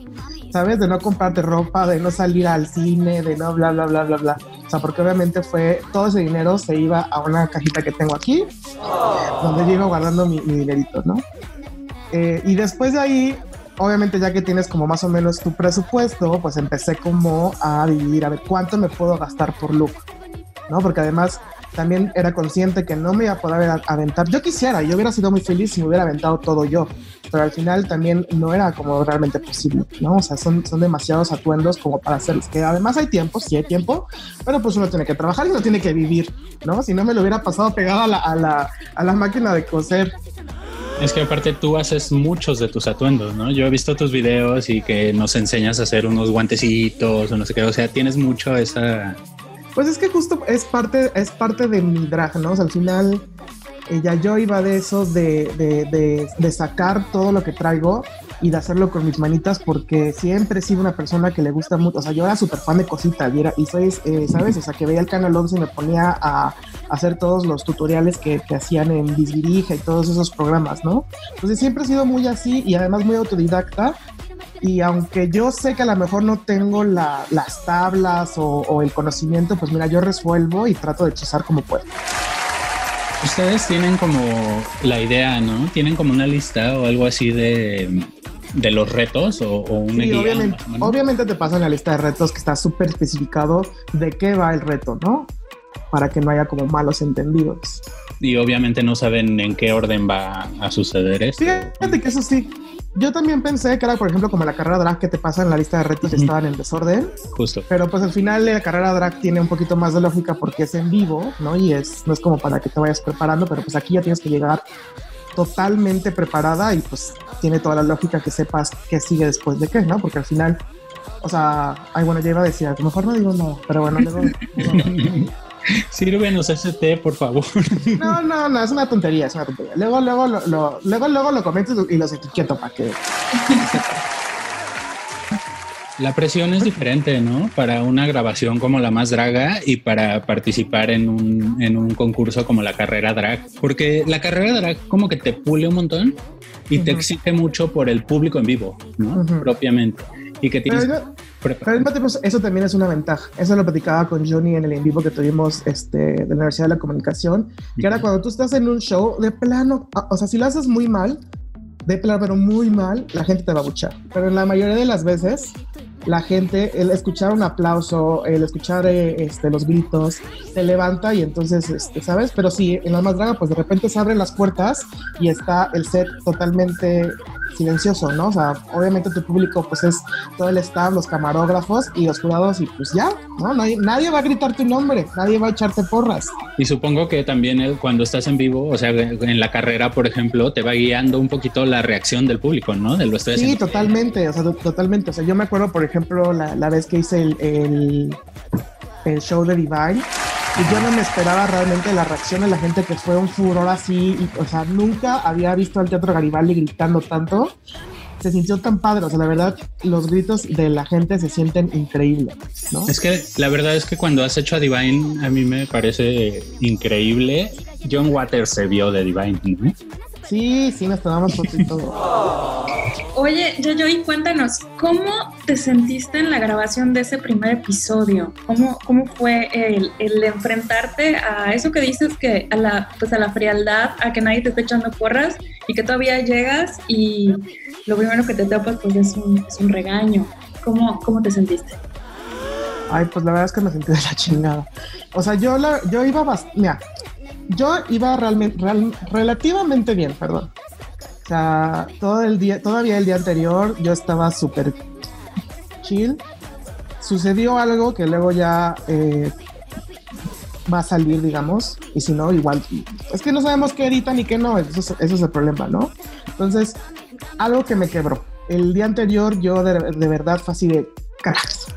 ¿sabes? De no comprarte ropa, de no salir al cine, de no bla, bla, bla, bla, bla. O sea, porque obviamente fue, todo ese dinero se iba a una cajita que tengo aquí, donde yo iba guardando mi, mi dinerito, ¿no? Eh, y después de ahí, obviamente ya que tienes como más o menos tu presupuesto, pues empecé como a dividir, a ver cuánto me puedo gastar por look, ¿no? Porque además también era consciente que no me iba a poder aventar. Yo quisiera, yo hubiera sido muy feliz si me hubiera aventado todo yo, pero al final también no era como realmente posible, ¿no? O sea, son, son demasiados atuendos como para hacerlos. Que además hay tiempo, sí hay tiempo, pero pues uno tiene que trabajar y uno tiene que vivir, ¿no? Si no me lo hubiera pasado pegado a la, a la, a la máquina de coser. Es que aparte tú haces muchos de tus atuendos, ¿no? Yo he visto tus videos y que nos enseñas a hacer unos guantecitos o no sé qué, o sea, tienes mucho esa... Pues es que justo es parte, es parte de mi drag, ¿no? O sea, al final ya yo iba de eso de, de, de, sacar todo lo que traigo y de hacerlo con mis manitas porque siempre he sido una persona que le gusta mucho, o sea, yo era súper fan de cositas y, era, y soy, eh, ¿sabes? O sea, que veía el canal 11 y me ponía a, hacer todos los tutoriales que, que hacían en Disvirija y todos esos programas, ¿no? Entonces siempre he sido muy así y además muy autodidacta y aunque yo sé que a lo mejor no tengo la, las tablas o, o, el conocimiento, pues mira, yo resuelvo y trato de hechizar como puedo. Ustedes tienen como la idea, ¿no? Tienen como una lista o algo así de, de los retos o, o una sí, obviamente, obviamente te pasan la lista de retos que está súper especificado de qué va el reto, ¿no? Para que no haya como malos entendidos. Y obviamente no saben en qué orden va a suceder esto. Fíjate que eso sí, yo también pensé que era, por ejemplo, como la carrera drag que te pasa en la lista de retos y estaban en desorden. Justo. Pero pues al final la carrera drag tiene un poquito más de lógica porque es en vivo, ¿no? Y es, no es como para que te vayas preparando, pero pues aquí ya tienes que llegar totalmente preparada y pues tiene toda la lógica que sepas qué sigue después de qué, ¿no? Porque al final, o sea, ay, bueno, ya iba a decir, a lo mejor no digo no, pero bueno, luego... (laughs) Sírvenos ese té, por favor. No, no, no, es una tontería, es una tontería. Luego, luego, lo, lo luego, luego lo comento y los etiqueto para que. La presión es diferente, ¿no? Para una grabación como la más draga y para participar en un, en un concurso como la carrera drag. Porque la carrera drag como que te pule un montón y te exige mucho por el público en vivo, ¿no? Propiamente. Y que tienes... Pero, pues, eso también es una ventaja. Eso lo platicaba con Johnny en el en vivo que tuvimos este, de la Universidad de la Comunicación, que era cuando tú estás en un show de plano, o sea, si lo haces muy mal, de plano, pero muy mal, la gente te va a buchar. Pero en la mayoría de las veces, la gente, el escuchar un aplauso, el escuchar eh, este, los gritos, te levanta y entonces, este, ¿sabes? Pero sí, en la más draga, pues de repente se abren las puertas y está el set totalmente silencioso, ¿no? O sea, obviamente tu público pues es todo el staff, los camarógrafos y los jurados y pues ya, ¿no? Nadie, nadie va a gritar tu nombre, nadie va a echarte porras. Y supongo que también cuando estás en vivo, o sea, en la carrera, por ejemplo, te va guiando un poquito la reacción del público, ¿no? De lo estoy Sí, totalmente, o sea, totalmente. O sea, yo me acuerdo, por ejemplo, la, la vez que hice el, el, el show de Divine y yo no me esperaba realmente la reacción de la gente que fue un furor así, y, o sea, nunca había visto al Teatro Garibaldi gritando tanto. Se sintió tan padre, o sea, la verdad, los gritos de la gente se sienten increíbles, ¿no? Es que la verdad es que cuando has hecho a Divine, a mí me parece increíble. John Waters se vio de Divine, ¿no? Sí, sí, nos tomamos fotos y todo. Oye, yo y cuéntanos, ¿cómo te sentiste en la grabación de ese primer episodio? ¿Cómo, cómo fue el, el, enfrentarte a eso que dices que a la, pues a la frialdad, a que nadie te esté echando porras y que todavía llegas y lo primero que te topas pues es un, es un regaño? ¿Cómo, ¿Cómo te sentiste? Ay, pues la verdad es que me sentí de la chingada. O sea, yo, la, yo iba bastante... Mira, yo iba realmente, relativamente bien, perdón. O sea, todo el día, todavía el día anterior yo estaba súper chill. Sucedió algo que luego ya eh, va a salir, digamos, y si no, igual. Es que no sabemos qué edita ni qué no, eso es, el problema, ¿no? Entonces, algo que me quebró. El día anterior yo de, de verdad fue así de carajos.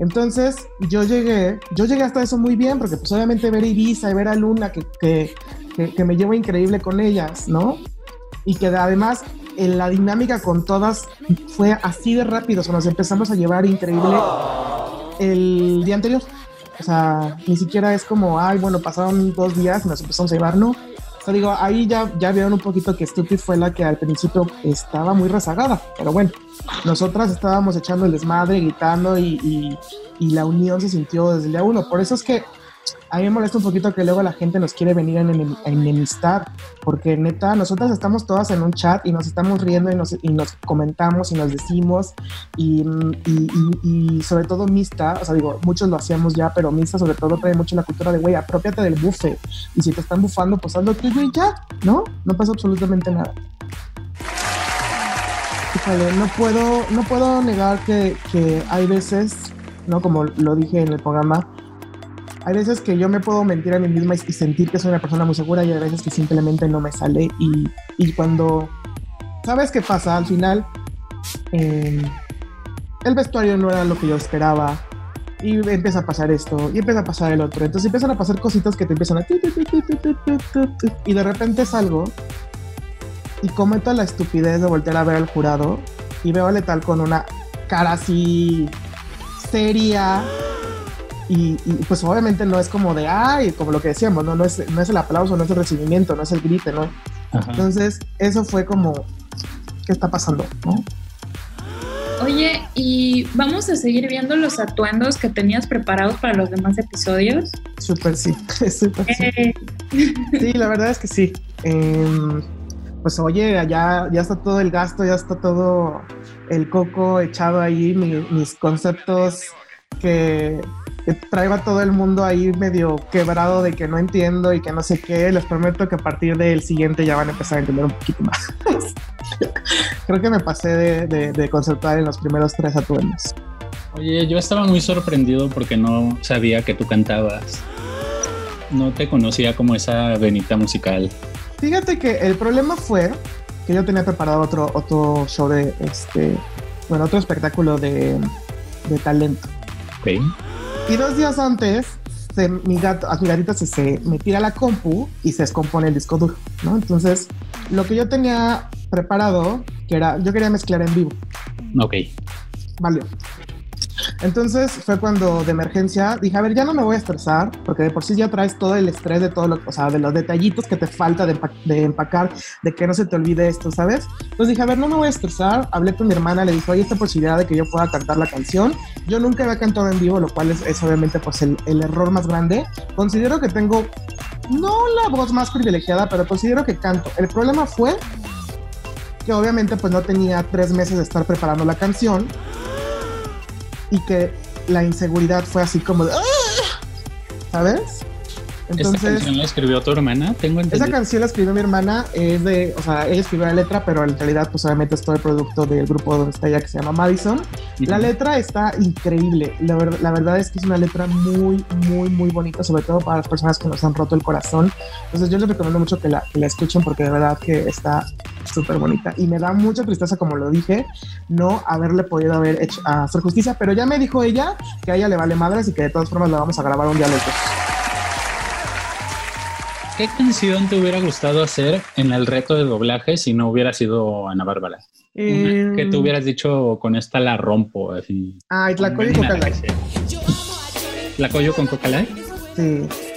Entonces yo llegué, yo llegué hasta eso muy bien, porque pues obviamente ver Ibiza y ver a Luna, que, que, que, que me llevo increíble con ellas, ¿no? Y que además en la dinámica con todas fue así de rápido, o sea, nos empezamos a llevar increíble el día anterior. O sea, ni siquiera es como, ay, bueno, pasaron dos días y nos empezamos a llevar, no. O sea, digo, ahí ya, ya vieron un poquito que Stupid fue la que al principio estaba muy rezagada, pero bueno, nosotras estábamos echando el desmadre, gritando y, y, y la unión se sintió desde el día uno. Por eso es que a mí me molesta un poquito que luego la gente nos quiere venir a enem- a enemistar, porque neta, nosotras estamos todas en un chat y nos estamos riendo y nos, y nos comentamos y nos decimos, y, y, y- sobre todo Mista, o sea, digo, muchos lo hacíamos ya, pero Mista sobre todo trae mucho la cultura de, güey, apropiate del bufe, y si te están bufando, pues haz lo tuyo y ya, ¿no? No pasa absolutamente nada. Híjole, no puedo, no puedo negar que, que hay veces, ¿no? Como lo dije en el programa, hay veces que yo me puedo mentir a mí misma y sentir que soy una persona muy segura y hay veces que simplemente no me sale y, y cuando sabes qué pasa al final, em, el vestuario no era lo que yo esperaba y empieza a pasar esto y empieza a pasar el otro. Entonces empiezan a pasar cositas que te empiezan a... Y de repente salgo y cometo la estupidez de voltear a ver al jurado y veo a Letal con una cara así seria y, y, pues obviamente no es como de, ay, como lo que decíamos, no, no, es, no es el aplauso, no es el recibimiento, no es el grite, ¿no? Ajá. Entonces, eso fue como, ¿qué está pasando? ¿no? Oye, ¿y vamos a seguir viendo los atuendos que tenías preparados para los demás episodios? Súper sí, (laughs) súper sí. Eh, Sí, la verdad es que sí. Em, pues oye, ya, ya está todo el gasto, ya está todo el coco echado ahí, mi- mis conceptos que traigo a todo el mundo ahí medio quebrado de que no entiendo y que no sé qué. Les prometo que a partir del siguiente ya van a empezar a entender un poquito más. (laughs) Creo que me pasé de, de, de conceptual en los primeros tres atuendos. Oye, yo estaba muy sorprendido porque no sabía que tú cantabas. No te conocía como esa venita musical. Fíjate que el problema fue que yo tenía preparado otro, otro show de este, bueno, otro espectáculo de, de talento. Ok. Y dos días antes, se, mi, gato, a mi gatita se, se me tira la compu y se descompone el disco duro, ¿no? Entonces, lo que yo tenía preparado, que era, yo quería mezclar en vivo, Ok. valió. Entonces fue cuando de emergencia dije, a ver, ya no me voy a estresar, porque de por sí ya traes todo el estrés de todo lo, o sea, de los detallitos que te falta de, de empacar, de que no se te olvide esto, ¿sabes? Entonces dije, a ver, no me voy a estresar. Hablé con mi hermana, le dije, oye, esta posibilidad de que yo pueda cantar la canción. Yo nunca había cantado en vivo, lo cual es, es obviamente pues el, el error más grande. Considero que tengo, no la voz más privilegiada, pero considero que canto. El problema fue que obviamente pues no tenía tres meses de estar preparando la canción y que la inseguridad fue así como de, "Ah", ¿sabes? ¿Esta Entonces, canción la escribió tu hermana? Tengo esa entendido. canción la escribió mi hermana, es de, o sea, ella escribió la letra, pero en realidad pues obviamente es todo el producto del grupo donde está ella que se llama Madison. La Ujú. letra está increíble, la, ver- la verdad es que es una letra muy, muy, muy bonita, sobre todo para las personas que nos han roto el corazón. Entonces yo les recomiendo mucho que la, que la escuchen porque de verdad que está súper bonita y me da mucha tristeza, como lo dije, no haberle podido haber hecho hacer justicia, pero ya me dijo ella que a ella le vale madres y que de todas formas la vamos a grabar un día los dos. ¿Qué canción te hubiera gustado hacer en el reto de doblaje si no hubiera sido Ana Bárbara? Eh, que te hubieras dicho con esta la rompo, así. Ay, la Con y Melina Coca García. ¿La Coyo con Coca Light? Sí.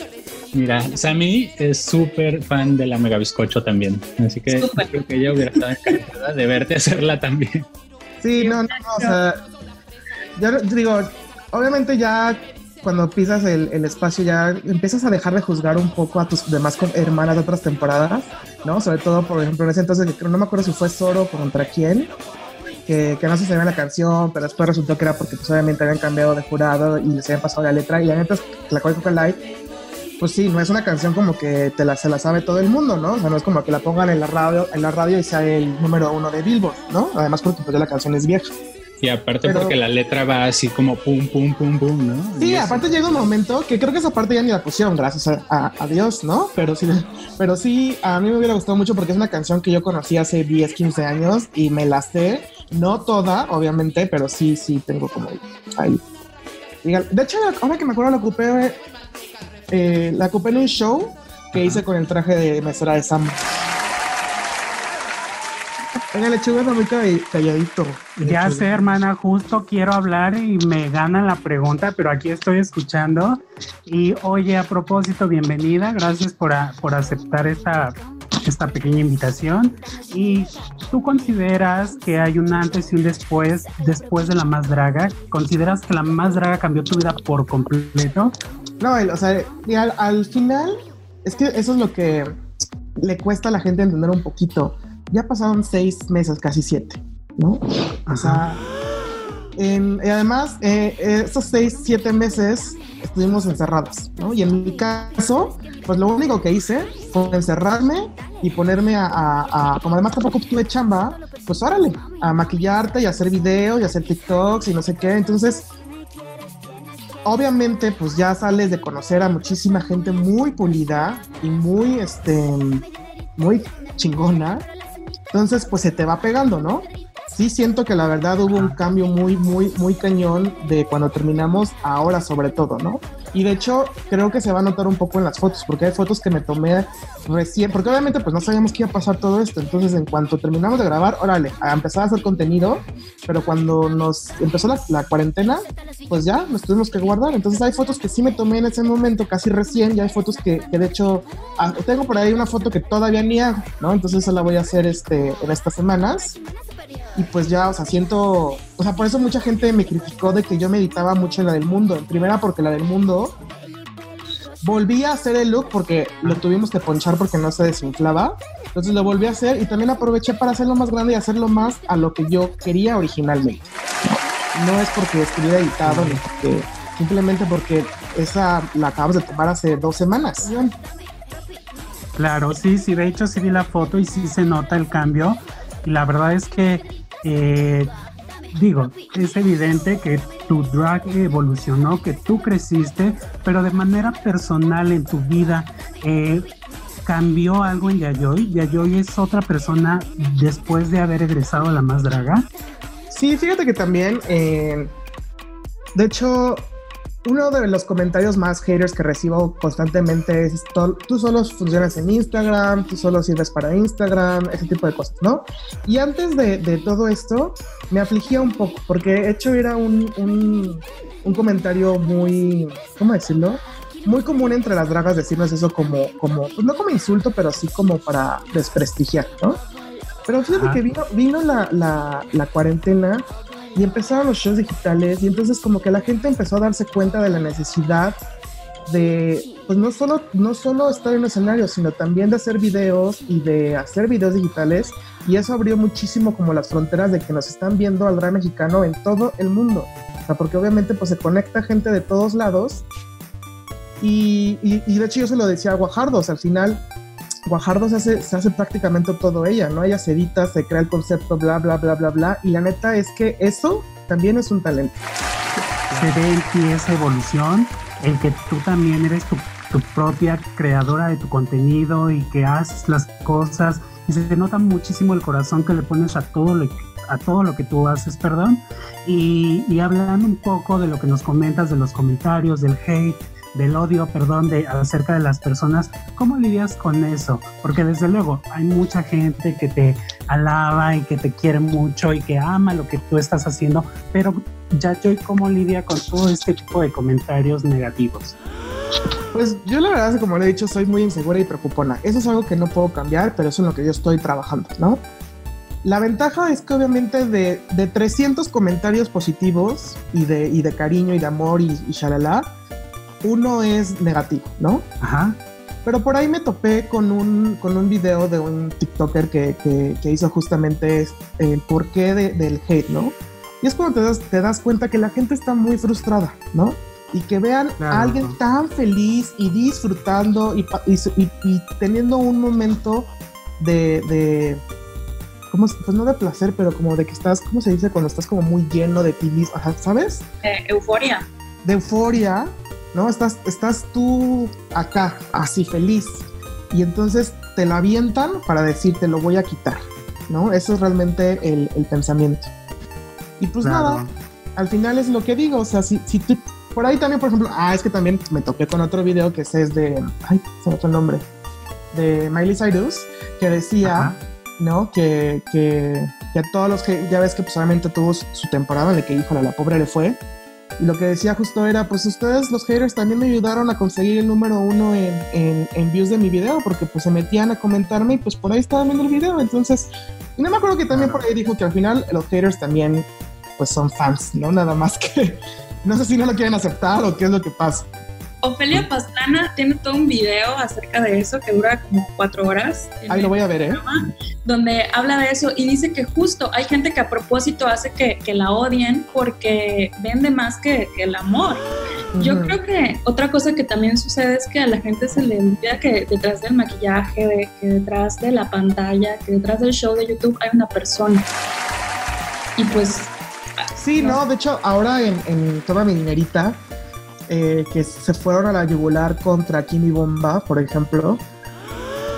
Mira, Sammy es súper fan de la Mega Bizcocho también. Así que Súper. creo que ella hubiera estado encantada de verte hacerla también. Sí, no, no, no, o sea, ya digo, obviamente ya cuando pisas el, el espacio ya empiezas a dejar de juzgar un poco a tus demás hermanas de otras temporadas, ¿no? Sobre todo, por ejemplo, en ese entonces, que no me acuerdo si fue Zoro contra quién, que, que no se sabía la canción, pero después resultó que era porque pues obviamente habían cambiado de jurado y les habían pasado la letra, y la neta es que la Coca Light pues sí, no es una canción como que te la, se la sabe todo el mundo, ¿no? O sea, no es como que la pongan en la radio, en la radio y sea el número uno de Billboard, ¿no? Además porque pues la canción es vieja. Y aparte porque la letra va así como pum, pum, pum, pum, ¿no? Sí, aparte llega un momento que creo que esa parte ya ni la pusieron, gracias a, Dios, ¿no? Pero sí, (laughs) pero sí, a mí me hubiera gustado mucho porque es una canción que yo conocí hace 10, 15 años y me la sé, no toda, obviamente, pero sí, sí, tengo como ahí. De hecho, ahora que me acuerdo la ocupé, eh, la ocupé en un show que hice con el traje de mesera de Sam. Venga, lechuga está muy calladito. Ya sé, hermana, justo quiero hablar y me gana la pregunta, pero aquí estoy escuchando. Y oye, a propósito, bienvenida. Gracias por, por aceptar esta, esta pequeña invitación. ¿Y tú consideras que hay un antes y un después, después de la más draga? ¿Consideras que la más draga cambió tu vida por completo? No, o sea, al, al final, es que eso es lo que le cuesta a la gente entender un poquito ya pasaron seis meses, casi siete, ¿no? O sea, y además, eh, estos seis, siete meses estuvimos encerrados, ¿no? Y en mi caso, pues lo único que hice fue encerrarme y ponerme a, a, como además tampoco tuve chamba, pues órale, a maquillarte y hacer videos y hacer TikToks y no sé qué. Entonces, obviamente, pues ya sales de conocer a muchísima gente muy pulida y muy, este, muy chingona entonces, pues se te va pegando, ¿no? Sí siento que la verdad hubo un cambio muy, muy, muy cañón de cuando terminamos ahora sobre todo, ¿no? Y de hecho, creo que se va a notar un poco en las fotos, porque hay fotos que me tomé recién, porque obviamente pues no sabíamos que iba a pasar todo esto. Entonces, en cuanto terminamos de grabar, órale, a empezar a hacer contenido, pero cuando nos empezó la, cuarentena, pues ya nos tuvimos que guardar. Entonces, hay fotos que sí me tomé en ese momento, casi recién, y hay fotos que, que de hecho, ah, tengo por ahí una foto que todavía ni ¿no? Entonces, esa la voy a hacer este, en estas semanas y pues ya, o sea, siento, o sea, por eso mucha gente me criticó de que yo meditaba mucho en la del mundo. Primera porque la del mundo volví a hacer el look porque lo tuvimos que ponchar porque no se desinflaba. Entonces lo volví a hacer y también aproveché para hacerlo más grande y hacerlo más a lo que yo quería originalmente. No es porque estuviera editado ni porque simplemente porque esa la acabas de tomar hace dos semanas. Claro, sí, sí, de hecho sí vi la foto y sí se nota el cambio. Y la verdad es que eh, digo, es evidente que tu drag evolucionó, que tú creciste, pero de manera personal en tu vida, eh, ¿cambió algo en Yayoi? ¿Yayoi es otra persona después de haber egresado a la más draga? Sí, fíjate que también, eh, de hecho, uno de los comentarios más haters que recibo constantemente es tú solo funcionas en Instagram, tú solo sirves para Instagram, ese tipo de cosas, ¿no? Y antes de, todo esto me afligía un poco porque de hecho era un, un, comentario muy, ¿cómo decirlo? Muy común entre las dragas decirnos eso como, como pues no como insulto, pero sí como para desprestigiar, ¿no? Pero fíjate que vino, vino la, la, la cuarentena y empezaron los shows digitales y entonces como que la gente empezó a darse cuenta de la necesidad de pues no solo no solo estar en un escenario sino también de hacer videos y de hacer videos digitales y eso abrió muchísimo como las fronteras de que nos están viendo al drag mexicano en todo el mundo. O sea porque obviamente pues se conecta gente de todos lados. Y, y, de hecho yo se lo decía a Guajardos al final Guajardo se hace, prácticamente todo ella, ¿no? Ella se se crea el concepto, bla, bla, bla, bla, bla. Y la neta es que eso también es un talento. Se ve en ti esa evolución, el que tú también eres tu, propia creadora de tu contenido y que haces las cosas y se te nota muchísimo el corazón que le pones a todo lo, a todo lo que tú haces, perdón. Y, y hablando un poco de lo que nos comentas, de los comentarios, del hate, del odio, perdón, de acerca de las personas, ¿cómo lidias con eso? Porque desde luego hay mucha gente que te alaba y que te quiere mucho y que ama lo que tú estás haciendo, pero ya yo cómo lidia con todo este tipo de comentarios negativos. Pues yo la verdad, como le he dicho, soy muy insegura y preocupona. Eso es algo que no puedo cambiar, pero eso es lo que yo estoy trabajando, ¿no? La ventaja es que obviamente de, de 300 comentarios positivos y de, y de cariño y de amor y, y shalala, uno es negativo, ¿no? Ajá. Pero por ahí me topé con un, con un video de un TikToker que, que, hizo justamente el porqué del hate, ¿no? Y es cuando te das, te das cuenta que la gente está muy frustrada, ¿no? y que vean Claro. a alguien tan feliz y disfrutando y, y y- y teniendo un momento de, de ¿cómo se- pues no de placer, pero como de que estás, ¿cómo se dice? Cuando estás como muy lleno de ti mismo, Ajá, ¿sabes? Eh, euforia. De euforia, ¿no? Estás, estás tú acá, así feliz. Y entonces te la avientan para decirte lo voy a quitar, ¿no? Eso es realmente el, el pensamiento. Y pues Claro. nada, al final es lo que digo, o sea, si, si tú, por ahí también, por ejemplo, ah, es que también me toqué con otro video que es de, ay, se me fue el nombre, de Miley Cyrus, que decía, Ajá. ¿no? Que, que, que a todos los que, ya ves que pues obviamente tuvo su, su temporada en la que, híjole, la pobre le fue, y lo que decía justo era, pues ustedes los haters también me ayudaron a conseguir el número uno en, en, en views de mi video, porque pues se metían a comentarme y pues por ahí estaban viendo el video, entonces, y no me acuerdo que también por ahí dijo que al final los haters también pues son fans, ¿no? Nada más que (laughs) no sé si no lo quieren aceptar o qué es lo que pasa. Ofelia Pastrana tiene todo un video acerca de eso que dura como cuatro horas. Ahí lo voy a ver, ¿eh? donde habla de eso y dice que justo hay gente que a propósito hace que, que la odien porque vende más que, que el amor. Yo creo que otra cosa que también sucede es que a la gente se le olvida que detrás del maquillaje, de- que detrás de la pantalla, que detrás del show de YouTube hay una persona. Y pues Sí, no, de hecho, ahora en, en toda mi dinerita, eh, que se fueron a la yugular contra Kimi Bomba, por ejemplo,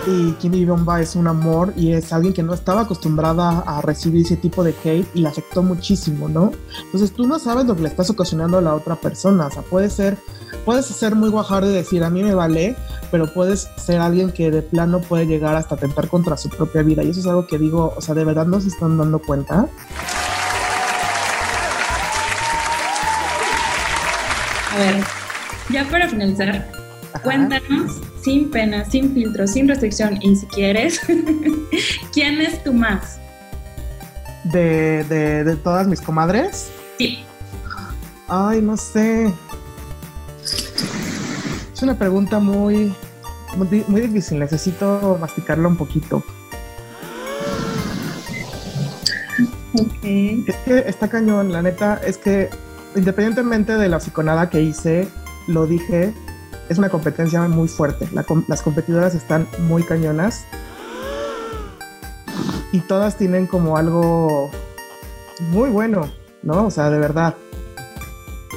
y Kimi Bomba es un amor y es alguien que no estaba acostumbrada a recibir ese tipo de hate y le afectó muchísimo, ¿no? Entonces tú no sabes lo que le estás ocasionando a la otra persona, o sea, puede ser, puedes ser muy guajardo y decir a mí me vale, pero puedes ser alguien que de plano puede llegar hasta atentar contra su propia vida y eso es algo que digo, o sea, de verdad no se están dando cuenta. A ver, ya para finalizar, cuéntanos sin pena, sin filtro, sin restricción y si quieres, (laughs) ¿quién es tu más? de, de, de todas mis comadres. Sí, Ay, no sé. Es una pregunta muy, muy, di- muy difícil. Necesito masticarla un poquito. ok. Es que está cañón, la neta, es que independientemente de la psiconada que hice, lo dije, es una competencia muy fuerte. Las competidoras están muy cañonas. Y todas tienen como algo muy bueno, ¿no? O sea, de verdad.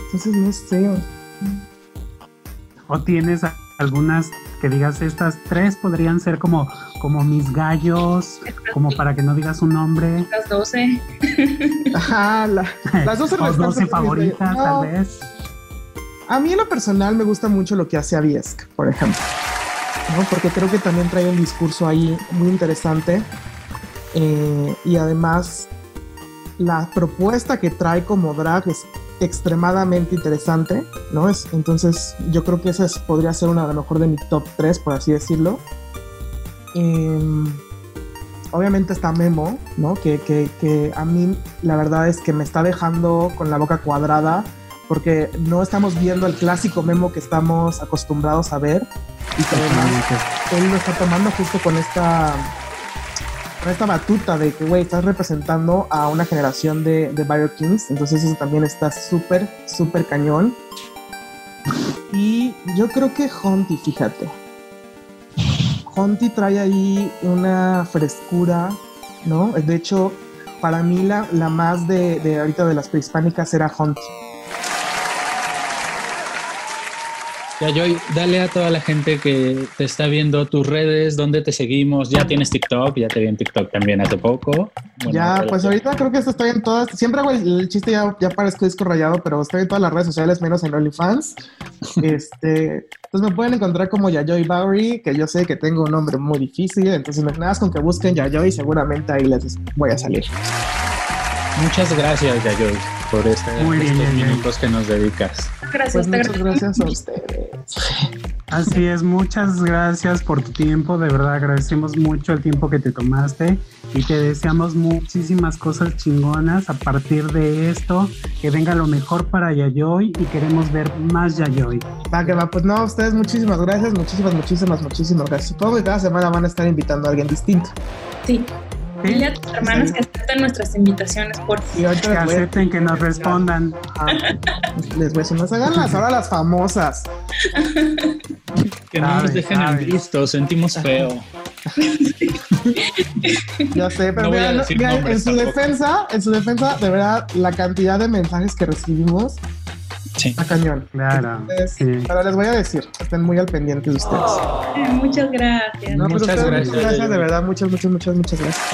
Entonces, no sé. ¿O tienes algunas que digas estas tres podrían ser como, como mis gallos, como para que no digas un nombre? Las 12. Ajá, la- las dos (laughs) o restantes 12 son favoritas, No, tal vez. A mí en lo personal me gusta mucho lo que hace Aviesk, por ejemplo. ¿no? Porque creo que también trae un discurso ahí muy interesante. Eh, y además, la propuesta que trae como drag es extremadamente interesante, ¿no? Es, entonces, yo creo que esa es- podría ser una a lo mejor de mi top 3, por así decirlo. Em, obviamente está Memo, ¿no? Que, que, que a mí la verdad es que me está dejando con la boca cuadrada porque no estamos viendo el clásico Memo que estamos acostumbrados a ver y que además él lo está tomando justo con esta con esta batuta de que, güey, estás representando a una generación de, de Bio Kings, entonces eso también está súper, súper cañón. Y yo creo que Hunty, fíjate. Hunty trae ahí una frescura, ¿no? De hecho, para mí la, la más de, de ahorita de las prehispánicas era Hunty. Ya, Joy, dale a toda la gente que te está viendo tus redes, dónde te seguimos. Ya tienes TikTok, ya te vi en TikTok también hace poco. Bueno, ya, pues ahorita creo que esto estoy en todas. Siempre hago el, el chiste, ya, ya parezco disco rayado, pero estoy en todas las redes sociales, menos en OnlyFans. (laughs) este, entonces me pueden encontrar como Yayoi Bowery, que yo sé que tengo un nombre muy difícil. Entonces, nada más con que busquen Yayoi, seguramente ahí les voy a salir. Muchas gracias, Yayoy, por este, Muy bien, estos Yayoy. minutos que nos dedicas. Gracias, Pues muchas gracias a ustedes. Así es, muchas gracias por tu tiempo, de verdad agradecemos mucho el tiempo que te tomaste y te deseamos muchísimas cosas chingonas a partir de esto, que venga lo mejor para Yayoi y queremos ver más Yayoi. Va que va, pues no, a ustedes muchísimas gracias, muchísimas, muchísimas, muchísimas gracias. Supongo que cada semana van a estar invitando a alguien distinto. Sí, Dile a tus hermanos que acepten nuestras invitaciones, por Y ahorita Que acepten, que nos respondan. Ah, les voy a decir, nos hagan las ahora las famosas. (laughs) Que no nos dejen en visto, sentimos feo. Ya sé, pero No mira, no- mira, en su tampoco. defensa, en su defensa, de verdad, la cantidad de mensajes que recibimos Sí. está cañón. Claro. Entonces, sí. Pero les voy a decir, estén muy al pendiente de ustedes. Ay, Muchas gracias. No, pues Muchas ustedes, gracias, Muchas gracias, de verdad, muchas, muchas, muchas, muchas gracias.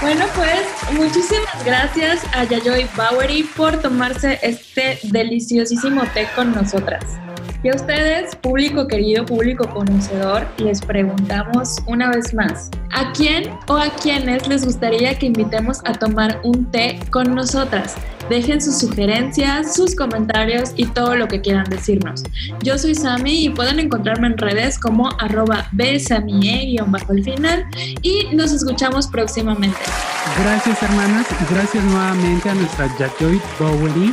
Bueno, pues muchísimas gracias a Yayoi Bowery por tomarse este deliciosísimo té con nosotras. Y a ustedes, público querido, público conocedor, les preguntamos una vez más, ¿a quién o a quiénes les gustaría que invitemos a tomar un té con nosotras? Dejen sus sugerencias, sus comentarios y todo lo que quieran decirnos. Yo soy Sami y pueden encontrarme en redes como arroba bsamie-bajo el final y nos escuchamos próximamente. Gracias hermanas y gracias nuevamente a nuestra Yayoi Bowery.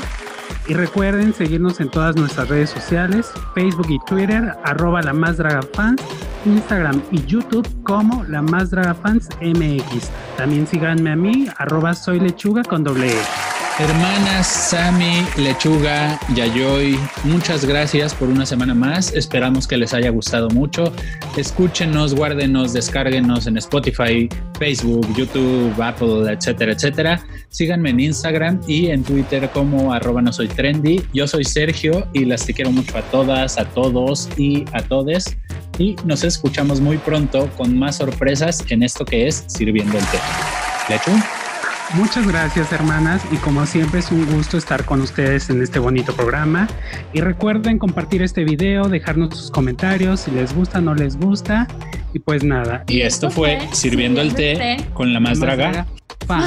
Y recuerden seguirnos en todas nuestras redes sociales, Facebook y Twitter, arroba la más draga fans, Instagram y YouTube como la más draga fans MX. También síganme a mí, arroba soy lechuga con doble E. Hermanas Sammy, Lechuga, Yayoi, muchas gracias por una semana más. Esperamos que les haya gustado mucho. Escúchenos, guárdenos, descárguenos en Spotify, Facebook, YouTube, Apple, etcétera, etcétera. Síganme en Instagram y en Twitter como arroba soy trendy. Yo soy Sergio y las te quiero mucho a todas, a todos y a todes. Y nos escuchamos muy pronto con más sorpresas en esto que es Sirviendo el Té. Lechu. Muchas gracias hermanas y como siempre es un gusto estar con ustedes en este bonito programa y recuerden compartir este video, dejarnos sus comentarios si les gusta o no les gusta y pues nada. Y esto fue Sirviendo el Té con la más draga. Fan.